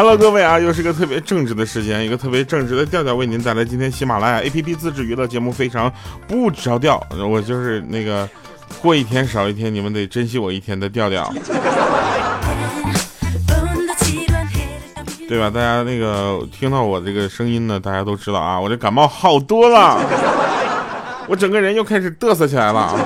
Hello，各位啊，又是个特别正直的时间，一个特别正直的调调为您带来今天喜马拉雅 APP 自制娱乐节目，非常不着调。我就是那个过一天少一天，你们得珍惜我一天的调调。对吧？大家那个听到我这个声音呢，大家都知道啊，我这感冒好多了，我整个人又开始嘚瑟起来了。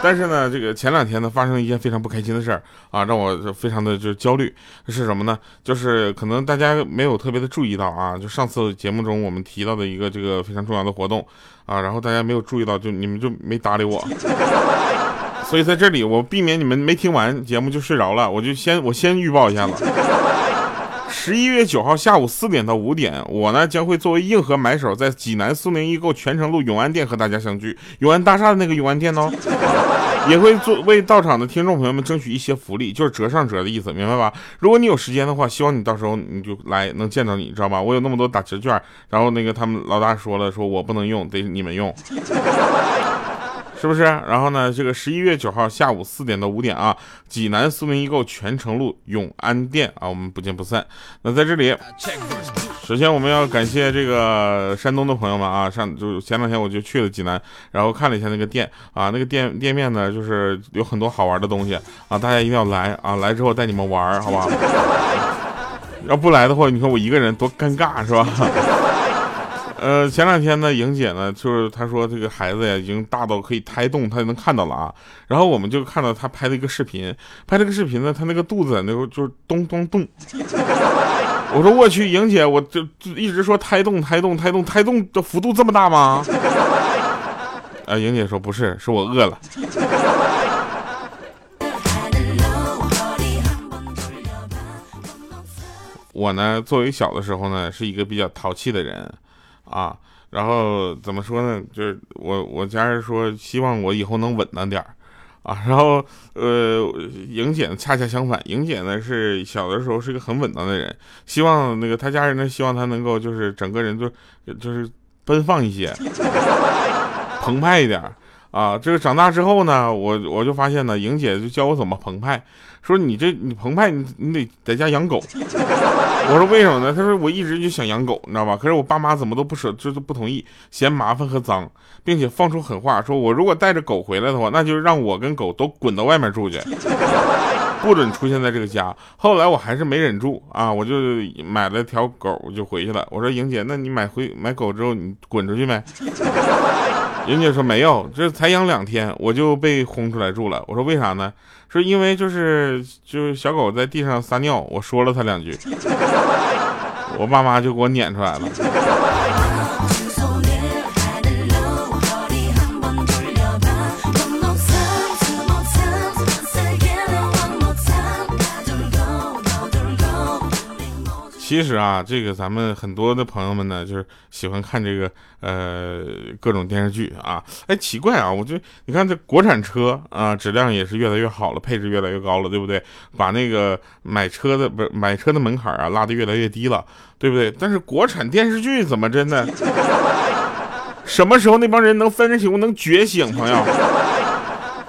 但是呢，这个前两天呢，发生了一件非常不开心的事儿啊，让我非常的就是焦虑。是什么呢？就是可能大家没有特别的注意到啊，就上次节目中我们提到的一个这个非常重要的活动啊，然后大家没有注意到，就你们就没搭理我。所以在这里，我避免你们没听完节目就睡着了，我就先我先预报一下子。十一月九号下午四点到五点，我呢将会作为硬核买手，在济南苏宁易购泉城路永安店和大家相聚。永安大厦的那个永安店哦，也会做为到场的听众朋友们争取一些福利，就是折上折的意思，明白吧？如果你有时间的话，希望你到时候你就来能见到你，知道吧？我有那么多打折券，然后那个他们老大说了，说我不能用，得你们用。是不是？然后呢？这个十一月九号下午四点到五点啊，济南苏宁易购泉城路永安店啊，我们不见不散。那在这里，首先我们要感谢这个山东的朋友们啊，上就前两天我就去了济南，然后看了一下那个店啊，那个店店面呢，就是有很多好玩的东西啊，大家一定要来啊，来之后带你们玩，好不好？要不来的话，你看我一个人多尴尬，是吧？呃，前两天呢，莹姐呢，就是她说这个孩子呀，已经大到可以胎动，她就能看到了啊。然后我们就看到她拍的一个视频，拍这个视频呢，她那个肚子那个就是咚咚咚。我说我去，莹姐，我就就一直说胎动，胎动，胎动，胎动的幅度这么大吗？啊，莹姐说不是，是我饿了。我呢，作为小的时候呢，是一个比较淘气的人。啊，然后怎么说呢？就是我我家人说希望我以后能稳当点儿，啊，然后呃，莹姐恰恰相反，莹姐呢是小的时候是一个很稳当的人，希望那个他家人呢希望他能够就是整个人就就是奔放一些，澎湃一点啊。这个长大之后呢，我我就发现呢，莹姐就教我怎么澎湃，说你这你澎湃你你得在家养狗。我说为什么呢？他说我一直就想养狗，你知道吧？可是我爸妈怎么都不舍，就是不同意，嫌麻烦和脏，并且放出狠话，说我如果带着狗回来的话，那就让我跟狗都滚到外面住去，不准出现在这个家。后来我还是没忍住啊，我就买了条狗就回去了。我说莹姐，那你买回买狗之后你滚出去没？人家说没有，这才养两天我就被轰出来住了。我说为啥呢？说因为就是就是小狗在地上撒尿，我说了他两句，我爸妈就给我撵出来了。其实啊，这个咱们很多的朋友们呢，就是喜欢看这个呃各种电视剧啊。哎，奇怪啊，我就你看这国产车啊，质量也是越来越好了，配置越来越高了，对不对？把那个买车的不是买车的门槛啊拉得越来越低了，对不对？但是国产电视剧怎么真的？什么时候那帮人能分清能觉醒，朋友？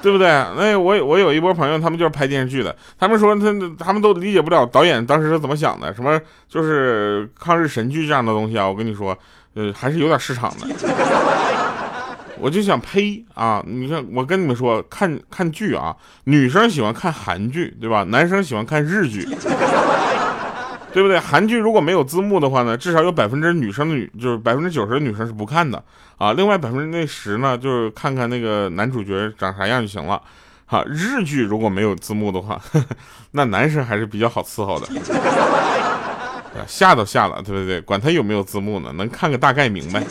对不对？那我我有一波朋友，他们就是拍电视剧的。他们说他他们都理解不了导演当时是怎么想的，什么就是抗日神剧这样的东西啊。我跟你说，呃，还是有点市场的。我就想呸啊！你看，我跟你们说，看看剧啊，女生喜欢看韩剧，对吧？男生喜欢看日剧。对不对？韩剧如果没有字幕的话呢，至少有百分之女生的女就是百分之九十的女生是不看的啊。另外百分之那十呢，就是看看那个男主角长啥样就行了。哈，日剧如果没有字幕的话，那男生还是比较好伺候的。下都下了，对不对？管他有没有字幕呢，能看个大概明白。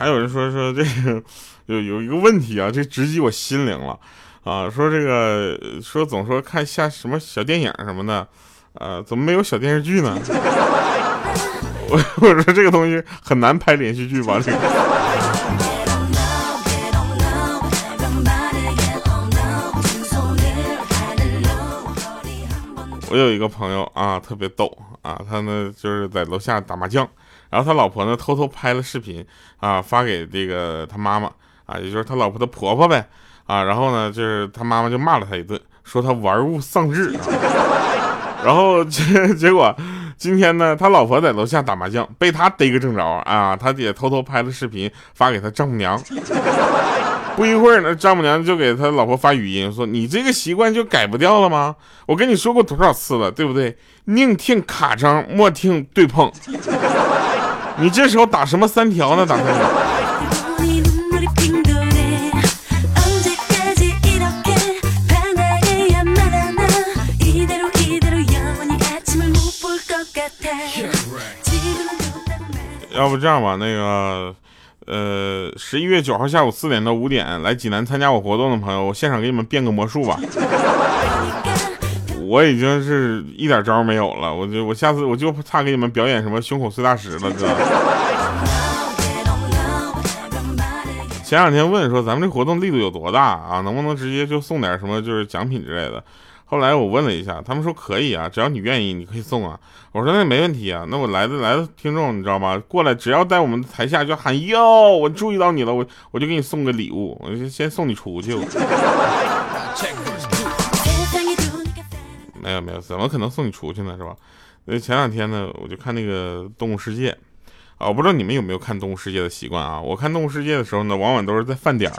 还有人说说这个 有有一个问题啊，这直击我心灵了啊！说这个说总说看下什么小电影什么的，呃，怎么没有小电视剧呢？我 我说这个东西很难拍连续剧吧？这个。我有一个朋友啊，特别逗啊，他呢就是在楼下打麻将，然后他老婆呢偷偷拍了视频啊，发给这个他妈妈啊，也就是他老婆的婆婆呗啊，然后呢就是他妈妈就骂了他一顿，说他玩物丧志，然后结结果今天呢，他老婆在楼下打麻将，被他逮个正着啊，他也偷偷拍了视频发给他丈母娘。不一会儿呢，丈母娘就给他老婆发语音说：“你这个习惯就改不掉了吗？我跟你说过多少次了，对不对？宁听卡张，莫听对碰。你这时候打什么三条呢？打三条。”要不这样吧，那个。呃，十一月九号下午四点到五点来济南参加我活动的朋友，我现场给你们变个魔术吧。我已经是一点招没有了，我就我下次我就差给你们表演什么胸口碎大石了，哥。前两天问说咱们这活动力度有多大啊？能不能直接就送点什么就是奖品之类的？后来我问了一下，他们说可以啊，只要你愿意，你可以送啊。我说那没问题啊，那我来的来的听众你知道吗？过来只要在我们台下就喊哟，我注意到你了，我我就给你送个礼物，我就先送你出去。没有没有，怎么可能送你出去呢？是吧？那前两天呢，我就看那个《动物世界》啊，我不知道你们有没有看《动物世界》的习惯啊？我看《动物世界》的时候呢，往往都是在饭点儿。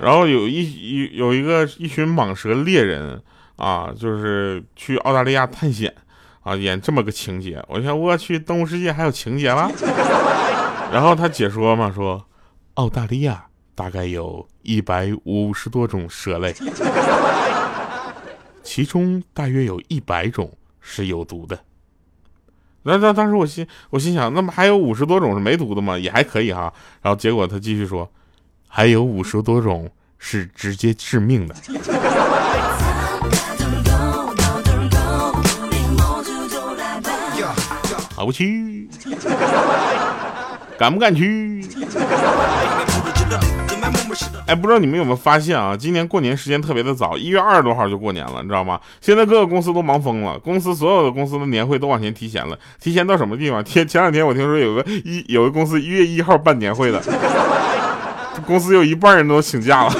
然后有一一有一个一群蟒蛇猎人啊，就是去澳大利亚探险啊，演这么个情节。我想我去动物世界还有情节了。然后他解说嘛，说澳大利亚大概有一百五十多种蛇类，其中大约有一百种是有毒的。那那当时我心我心想，那么还有五十多种是没毒的吗？也还可以哈。然后结果他继续说。还有五十多种是直接致命的，好不去？敢不敢去？哎，不知道你们有没有发现啊？今年过年时间特别的早，一月二十多号就过年了，你知道吗？现在各个公司都忙疯了，公司所有的公司的年会都往前提前了，提前到什么地方？前前两天我听说有个一有个公司一月一号办年会的。公司有一半人都请假了。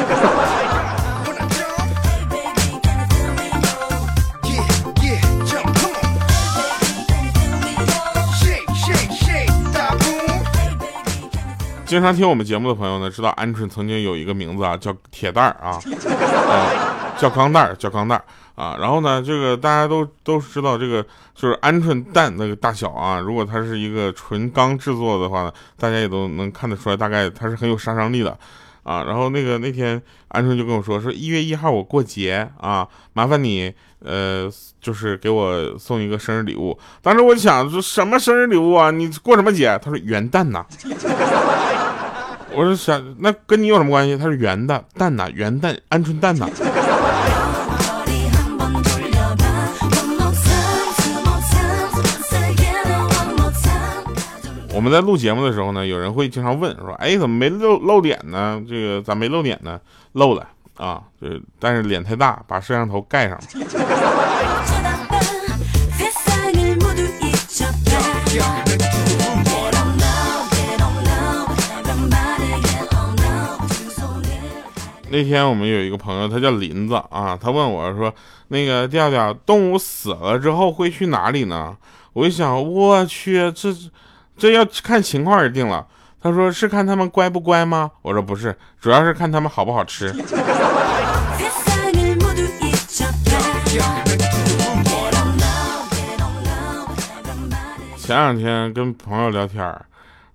经常听我们节目的朋友呢，知道鹌鹑曾经有一个名字啊，叫铁蛋儿啊，啊，叫钢蛋儿，叫钢蛋儿。啊，然后呢，这个大家都都知道，这个就是鹌鹑蛋那个大小啊。如果它是一个纯钢制作的话呢，大家也都能看得出来，大概它是很有杀伤力的，啊。然后那个那天鹌鹑就跟我说，说一月一号我过节啊，麻烦你呃，就是给我送一个生日礼物。当时我就想说什么生日礼物啊？你过什么节？他说元旦呐。我说想那跟你有什么关系？他是圆的蛋呐，圆蛋鹌鹑蛋呐。我们在录节目的时候呢，有人会经常问说：“哎，怎么没露露脸呢？这个咋没露脸呢？”露了啊，就但是脸太大，把摄像头盖上了。那天我们有一个朋友，他叫林子啊，他问我说：“那个调调，动物死了之后会去哪里呢？”我一想，我去，这。这要看情况而定了。他说是看他们乖不乖吗？我说不是，主要是看他们好不好吃。前两天跟朋友聊天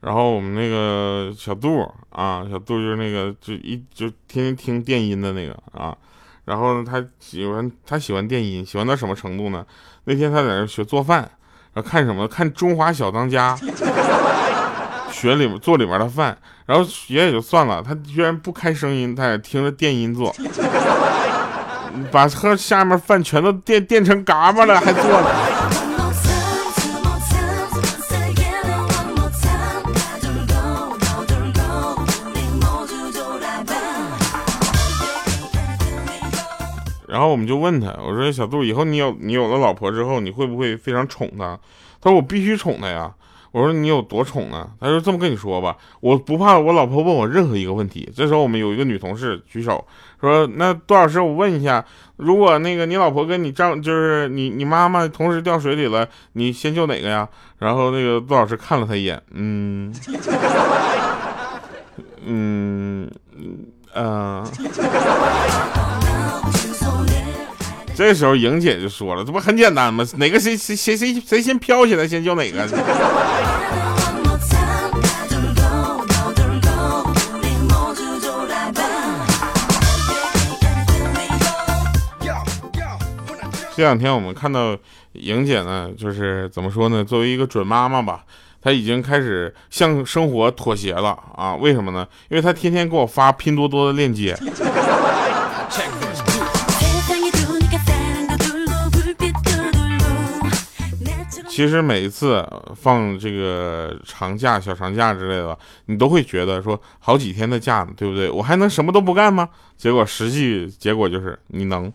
然后我们那个小杜啊，小杜就是那个就一就天天听电音的那个啊，然后他喜欢他喜欢电音，喜欢到什么程度呢？那天他在那学做饭。然后看什么？看《中华小当家》，学里面做里面的饭，然后学也就算了，他居然不开声音，他也听着电音做，把喝下面饭全都电电成嘎巴了，还做呢。后我们就问他，我说小杜，以后你有你有了老婆之后，你会不会非常宠她？他说我必须宠她呀。我说你有多宠呢？他说这么跟你说吧，我不怕我老婆问我任何一个问题。这时候我们有一个女同事举手说，那杜老师，我问一下，如果那个你老婆跟你丈就是你你妈妈同时掉水里了，你先救哪个呀？然后那个杜老师看了他一眼，嗯嗯 嗯。这时候莹姐就说了：“这不很简单吗？哪个谁谁谁谁谁先飘起来，先叫哪个。”这两天我们看到莹姐呢，就是怎么说呢？作为一个准妈妈吧，她已经开始向生活妥协了啊！为什么呢？因为她天天给我发拼多多的链接。其实每一次放这个长假、小长假之类的，你都会觉得说好几天的假呢，对不对？我还能什么都不干吗？结果实际结果就是你能。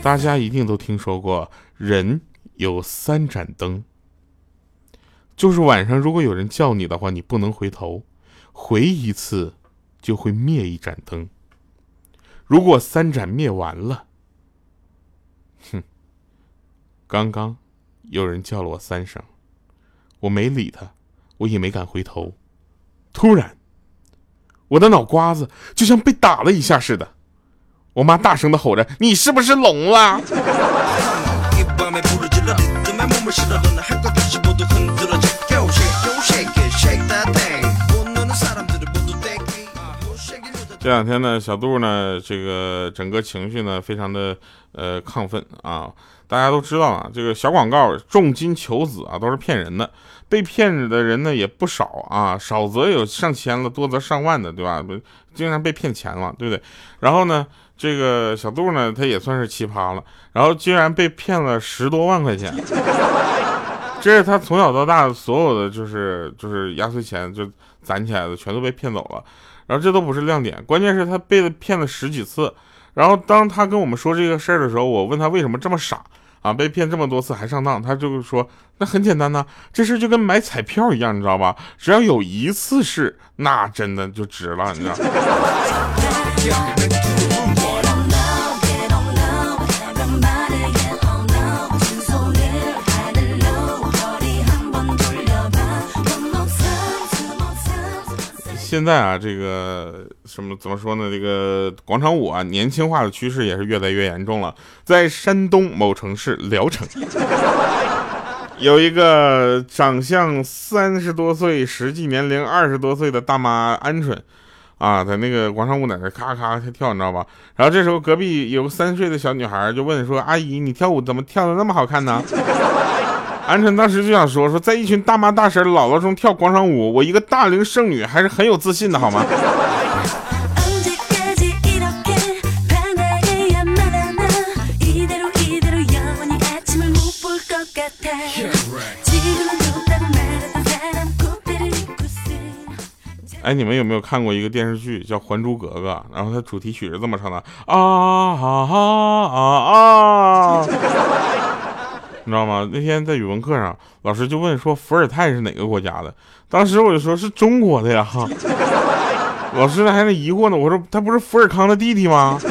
大家一定都听说过，人有三盏灯，就是晚上如果有人叫你的话，你不能回头，回一次。就会灭一盏灯。如果三盏灭完了，哼，刚刚有人叫了我三声，我没理他，我也没敢回头。突然，我的脑瓜子就像被打了一下似的，我妈大声的吼着：“你是不是聋了？”这两天呢，小杜呢，这个整个情绪呢，非常的呃亢奋啊！大家都知道啊，这个小广告重金求子啊，都是骗人的，被骗的人呢也不少啊，少则有上千了，多则上万的，对吧？经常被骗钱了，对不对？然后呢，这个小杜呢，他也算是奇葩了，然后居然被骗了十多万块钱，这是他从小到大所有的就是就是压岁钱就攒起来的，全都被骗走了。然后这都不是亮点，关键是他被骗了十几次。然后当他跟我们说这个事儿的时候，我问他为什么这么傻啊？被骗这么多次还上当？他就是说那很简单呐，这事就跟买彩票一样，你知道吧？只要有一次是，那真的就值了，你知道。现在啊，这个什么怎么说呢？这个广场舞啊，年轻化的趋势也是越来越严重了。在山东某城市聊城，有一个长相三十多岁、实际年龄二十多岁的大妈鹌鹑，啊，在那个广场舞在那咔咔跳，你知道吧？然后这时候隔壁有个三岁的小女孩就问说：“阿姨，你跳舞怎么跳的那么好看呢？”鹌鹑当时就想说说，在一群大妈大婶姥姥中跳广场舞，我一个大龄剩女还是很有自信的，好吗？哎，你们有没有看过一个电视剧叫《还珠格格》？然后它主题曲是这么唱的：啊啊啊啊！那天在语文课上，老师就问说伏尔泰是哪个国家的？当时我就说是中国的呀。老师还在疑惑呢，我说他不是伏尔康的弟弟吗？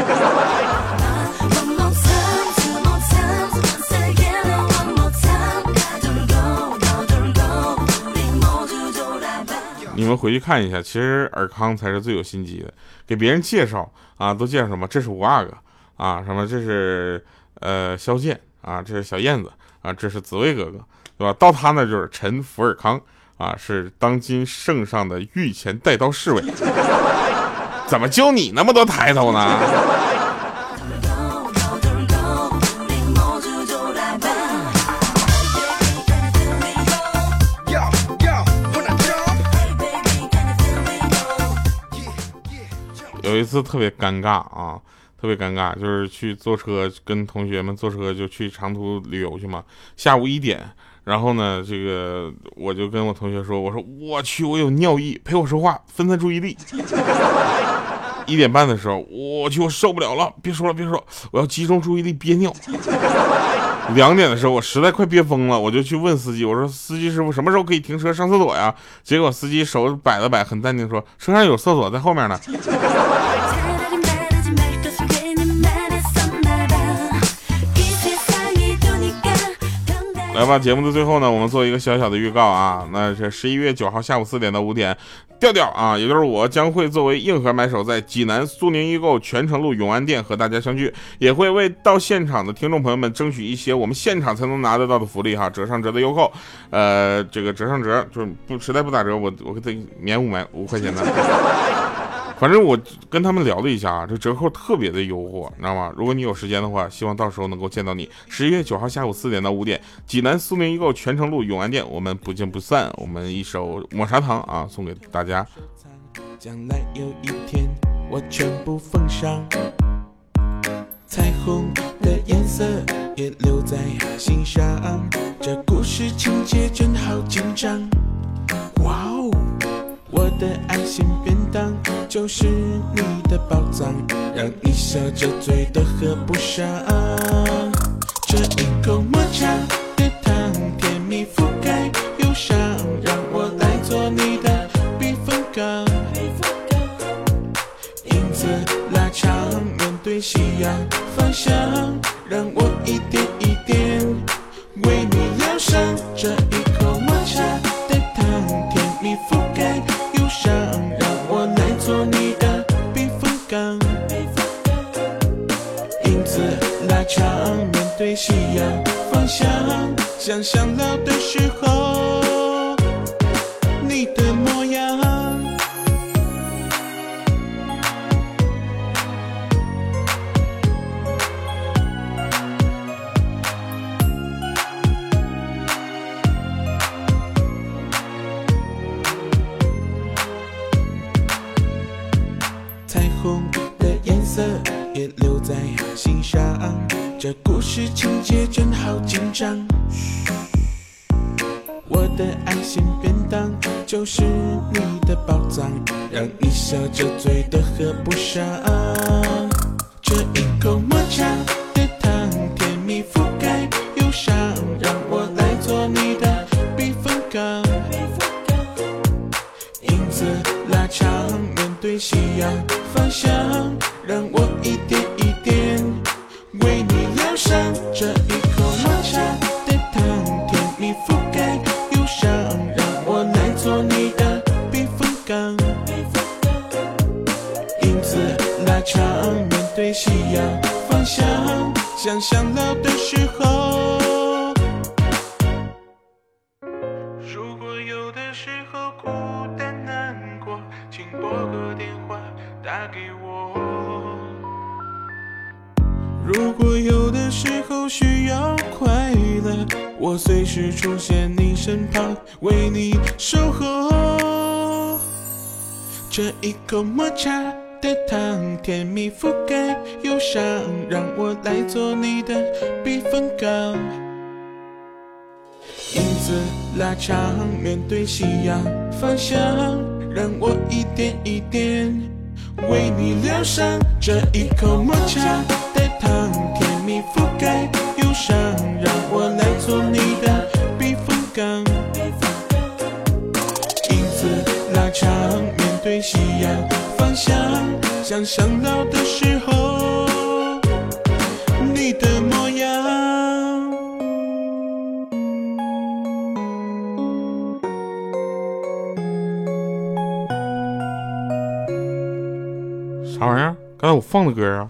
你们回去看一下，其实尔康才是最有心机的，给别人介绍啊，都介绍什么？这是五阿哥啊，什么这是呃萧剑啊，这是小燕子。啊，这是紫薇哥哥，对吧？到他那就是陈福尔康啊，是当今圣上的御前带刀侍卫。怎么就你那么多抬头呢？有一次特别尴尬啊。特别尴尬，就是去坐车，跟同学们坐车就去长途旅游去嘛。下午一点，然后呢，这个我就跟我同学说，我说我去，我有尿意，陪我说话，分散注意力。一点半的时候，我去，我受不了了，别说了，别说，我要集中注意力憋尿。两点的时候，我实在快憋疯了，我就去问司机，我说司机师傅什么时候可以停车上厕所呀？结果司机手摆了摆，很淡定说，车上有厕所在后面呢。来吧，节目的最后呢，我们做一个小小的预告啊。那这十一月九号下午四点到五点，调调啊，也就是我将会作为硬核买手，在济南苏宁易购泉城路永安店和大家相聚，也会为到现场的听众朋友们争取一些我们现场才能拿得到的福利哈，折上折的优扣，呃，这个折上折就是不实在不打折，我我给他免五买五块钱的。反正我跟他们聊了一下啊，这折扣特别的优惠，你知道吗？如果你有时间的话，希望到时候能够见到你。十一月九号下午四点到五点，济南苏宁易购泉城路永安店，我们不见不散。我们一首抹茶糖啊，送给大家。将来有一天，我全部奉上，彩虹的颜色也留在心上。这故事情节真好紧张，哇哦！我的爱心便当就是你的宝藏，让你笑着醉都合不上。这一口抹茶的糖，甜蜜覆盖忧伤，让我来做你的避风港。影子拉长，面对夕阳方向，让我一点想老的时候你的模样。彩虹的颜色也留在心上这故事情节真好紧张。就是你的宝藏，让你笑着醉的喝不上。这一口抹茶的糖，甜蜜覆盖忧伤，让我来做你的避风港。影子拉长，面对夕阳方向，我随时出现你身旁，为你守候。这一口抹茶的糖，甜蜜覆盖忧伤，让我来做你的避风港。影子拉长，面对夕阳方向，让我一点一点为你疗伤。这一口抹茶的。糖甜蜜覆盖忧伤，让我来做你的避风港。影子拉长，面对夕阳方向，想想老的时候你的模样。啥玩意儿？刚才我放的歌啊？